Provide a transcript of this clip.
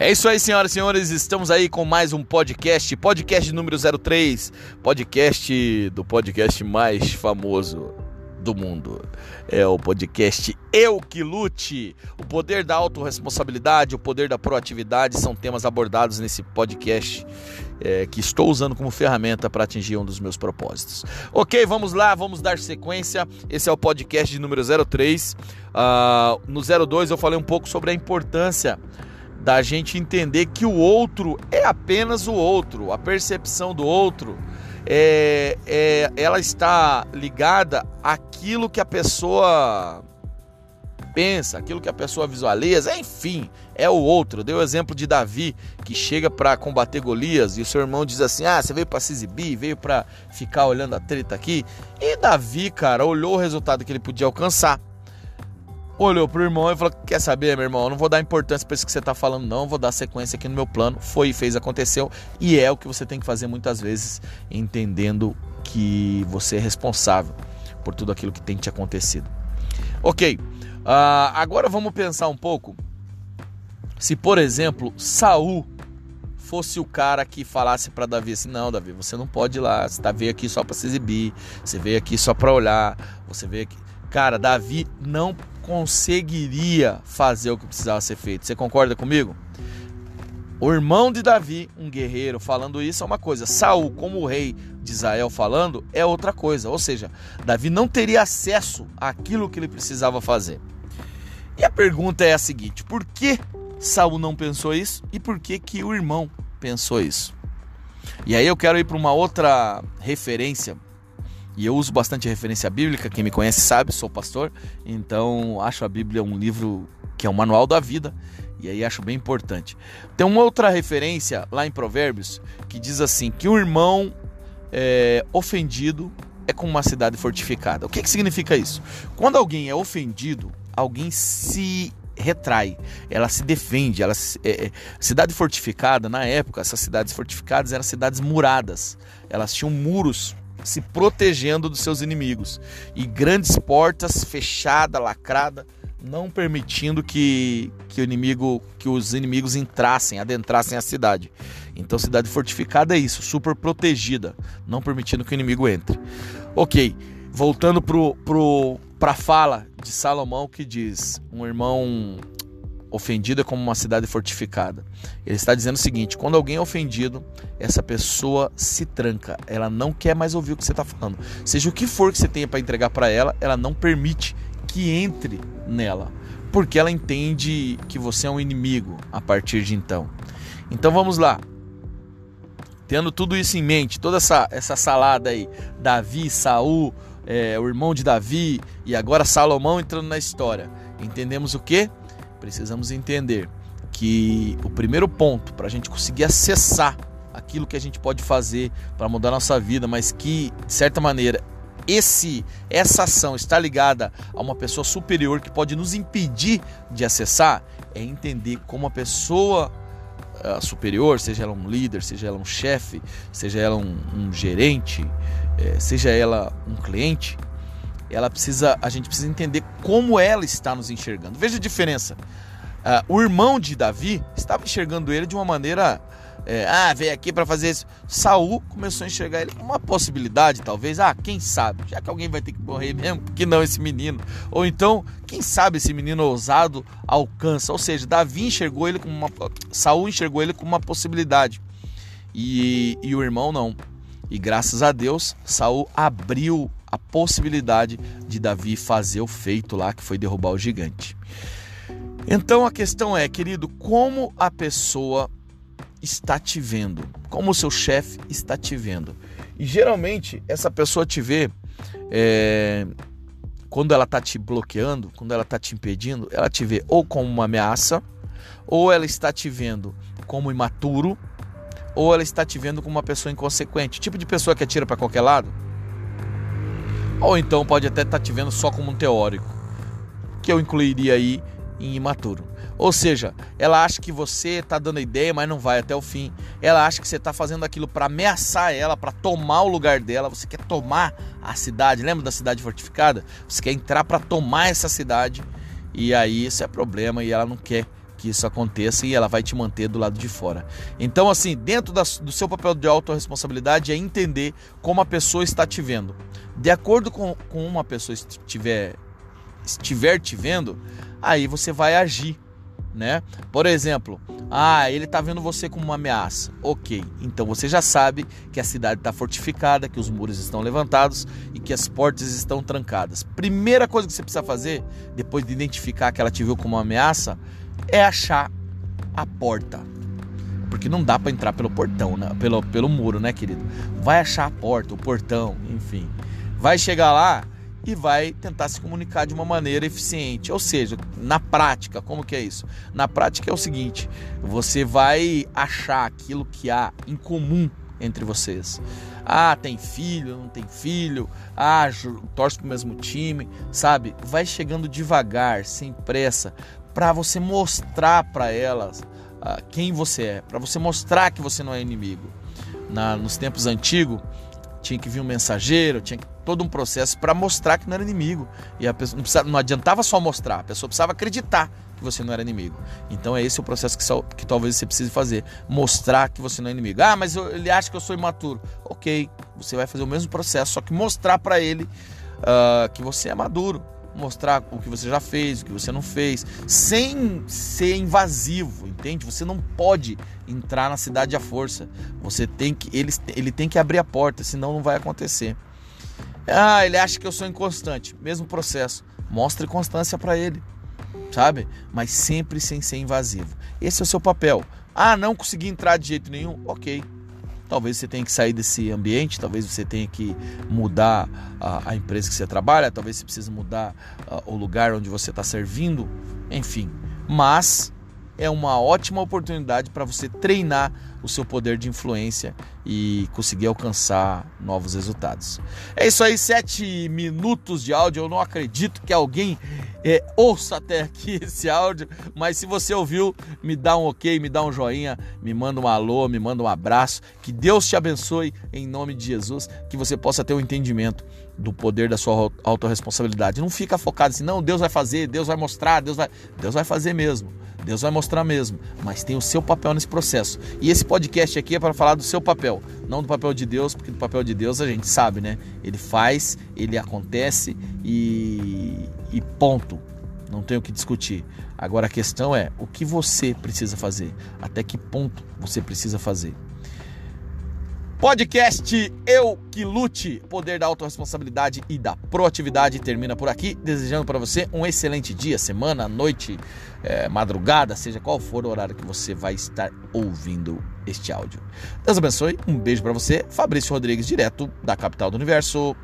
É isso aí, senhoras e senhores. Estamos aí com mais um podcast, podcast número 03, podcast do podcast mais famoso do mundo. É o podcast Eu Que Lute. O poder da autorresponsabilidade, o poder da proatividade são temas abordados nesse podcast é, que estou usando como ferramenta para atingir um dos meus propósitos. Ok, vamos lá, vamos dar sequência. Esse é o podcast de número 03. Uh, no 02 eu falei um pouco sobre a importância da gente entender que o outro é apenas o outro, a percepção do outro é, é, ela está ligada àquilo que a pessoa pensa, aquilo que a pessoa visualiza, enfim, é o outro. Deu o exemplo de Davi que chega para combater Golias e o seu irmão diz assim: "Ah, você veio para se exibir, veio para ficar olhando a treta aqui". E Davi, cara, olhou o resultado que ele podia alcançar olhou pro irmão e falou: Quer saber, meu irmão? Eu não vou dar importância para isso que você tá falando, não. Vou dar sequência aqui no meu plano. Foi fez, aconteceu. E é o que você tem que fazer muitas vezes, entendendo que você é responsável por tudo aquilo que tem te acontecido. Ok, uh, agora vamos pensar um pouco. Se, por exemplo, Saul fosse o cara que falasse para Davi assim: não, Davi, você não pode ir lá, você tá, veio aqui só para se exibir, você veio aqui só para olhar, você veio aqui. Cara, Davi não conseguiria fazer o que precisava ser feito. Você concorda comigo? O irmão de Davi, um guerreiro, falando isso é uma coisa. Saul, como rei de Israel, falando é outra coisa. Ou seja, Davi não teria acesso àquilo que ele precisava fazer. E a pergunta é a seguinte: por que Saul não pensou isso e por que que o irmão pensou isso? E aí eu quero ir para uma outra referência e eu uso bastante referência bíblica, quem me conhece sabe, sou pastor, então acho a Bíblia um livro que é um manual da vida, e aí acho bem importante. Tem uma outra referência lá em Provérbios que diz assim: que um irmão é, ofendido é como uma cidade fortificada. O que, que significa isso? Quando alguém é ofendido, alguém se retrai, ela se defende. Ela é, é, cidade fortificada na época, essas cidades fortificadas eram cidades muradas. Elas tinham muros se protegendo dos seus inimigos e grandes portas fechadas, lacrada, não permitindo que, que o inimigo, que os inimigos entrassem, adentrassem a cidade. Então, cidade fortificada é isso, super protegida, não permitindo que o inimigo entre. Ok, voltando pro, pro, para a fala de Salomão que diz: um irmão ofendido é como uma cidade fortificada. Ele está dizendo o seguinte: quando alguém é ofendido, essa pessoa se tranca, ela não quer mais ouvir o que você está falando. Seja o que for que você tenha para entregar para ela, ela não permite que entre nela, porque ela entende que você é um inimigo a partir de então. Então vamos lá. Tendo tudo isso em mente, toda essa, essa salada aí, Davi, Saul, é, o irmão de Davi e agora Salomão entrando na história. Entendemos o que? Precisamos entender que o primeiro ponto para a gente conseguir acessar aquilo que a gente pode fazer para mudar nossa vida, mas que de certa maneira esse essa ação está ligada a uma pessoa superior que pode nos impedir de acessar, é entender como a pessoa uh, superior, seja ela um líder, seja ela um chefe, seja ela um, um gerente, eh, seja ela um cliente, ela precisa, a gente precisa entender como ela está nos enxergando. Veja a diferença. Uh, o irmão de Davi estava enxergando ele de uma maneira, é, ah, veio aqui para fazer isso. Saul começou a enxergar ele uma possibilidade, talvez. Ah, quem sabe? Já que alguém vai ter que morrer mesmo, que não esse menino? Ou então, quem sabe esse menino ousado alcança? Ou seja, Davi enxergou ele como uma, Saul enxergou ele como uma possibilidade e, e o irmão não. E graças a Deus, Saul abriu a possibilidade de Davi fazer o feito lá, que foi derrubar o gigante. Então a questão é, querido, como a pessoa está te vendo? Como o seu chefe está te vendo? E geralmente essa pessoa te vê é, quando ela está te bloqueando, quando ela está te impedindo, ela te vê ou como uma ameaça, ou ela está te vendo como imaturo, ou ela está te vendo como uma pessoa inconsequente, tipo de pessoa que atira para qualquer lado. Ou então pode até estar tá te vendo só como um teórico, que eu incluiria aí em imaturo. Ou seja, ela acha que você está dando ideia, mas não vai até o fim. Ela acha que você está fazendo aquilo para ameaçar ela, para tomar o lugar dela. Você quer tomar a cidade. Lembra da cidade fortificada? Você quer entrar para tomar essa cidade. E aí isso é problema e ela não quer que isso aconteça e ela vai te manter do lado de fora. Então, assim, dentro da, do seu papel de autorresponsabilidade é entender como a pessoa está te vendo. De acordo com, com uma pessoa estiver, estiver te vendo, aí você vai agir né? Por exemplo, ah, ele está vendo você como uma ameaça. Ok, então você já sabe que a cidade está fortificada, que os muros estão levantados e que as portas estão trancadas. Primeira coisa que você precisa fazer, depois de identificar que ela te viu como uma ameaça, é achar a porta. Porque não dá para entrar pelo portão, né? pelo, pelo muro, né, querido? Vai achar a porta, o portão, enfim. Vai chegar lá, e vai tentar se comunicar de uma maneira eficiente. Ou seja, na prática, como que é isso? Na prática é o seguinte: você vai achar aquilo que há em comum entre vocês. Ah, tem filho, não tem filho. Ah, torce pro mesmo time, sabe? Vai chegando devagar, sem pressa, para você mostrar para elas ah, quem você é, para você mostrar que você não é inimigo. Na, nos tempos antigos, tinha que vir um mensageiro, tinha que, todo um processo para mostrar que não era inimigo. E a pessoa não, precisava, não adiantava só mostrar, a pessoa precisava acreditar que você não era inimigo. Então é esse o processo que, só, que talvez você precise fazer, mostrar que você não é inimigo. Ah, mas eu, ele acha que eu sou imaturo. Ok, você vai fazer o mesmo processo, só que mostrar para ele uh, que você é maduro mostrar o que você já fez, o que você não fez, sem ser invasivo, entende? Você não pode entrar na cidade à força. Você tem que ele, ele tem que abrir a porta, senão não vai acontecer. Ah, ele acha que eu sou inconstante. Mesmo processo. Mostre constância para ele, sabe? Mas sempre sem ser invasivo. Esse é o seu papel. Ah, não consegui entrar de jeito nenhum? Ok Talvez você tenha que sair desse ambiente, talvez você tenha que mudar a, a empresa que você trabalha, talvez você precise mudar uh, o lugar onde você está servindo, enfim. Mas é uma ótima oportunidade para você treinar o seu poder de influência e conseguir alcançar novos resultados. É isso aí, sete minutos de áudio. Eu não acredito que alguém é, ouça até aqui esse áudio, mas se você ouviu, me dá um ok, me dá um joinha, me manda um alô, me manda um abraço. Que Deus te abençoe em nome de Jesus, que você possa ter um entendimento do poder da sua autorresponsabilidade. Não fica focado assim, não, Deus vai fazer, Deus vai mostrar, Deus vai, Deus vai fazer mesmo. Deus vai mostrar mesmo, mas tem o seu papel nesse processo. E esse podcast aqui é para falar do seu papel, não do papel de Deus, porque do papel de Deus a gente sabe, né? Ele faz, ele acontece e, e ponto. Não tem o que discutir. Agora a questão é o que você precisa fazer, até que ponto você precisa fazer. Podcast Eu Que Lute, poder da autorresponsabilidade e da proatividade termina por aqui, desejando para você um excelente dia, semana, noite, é, madrugada, seja qual for o horário que você vai estar ouvindo este áudio. Deus abençoe, um beijo para você, Fabrício Rodrigues, direto da capital do universo.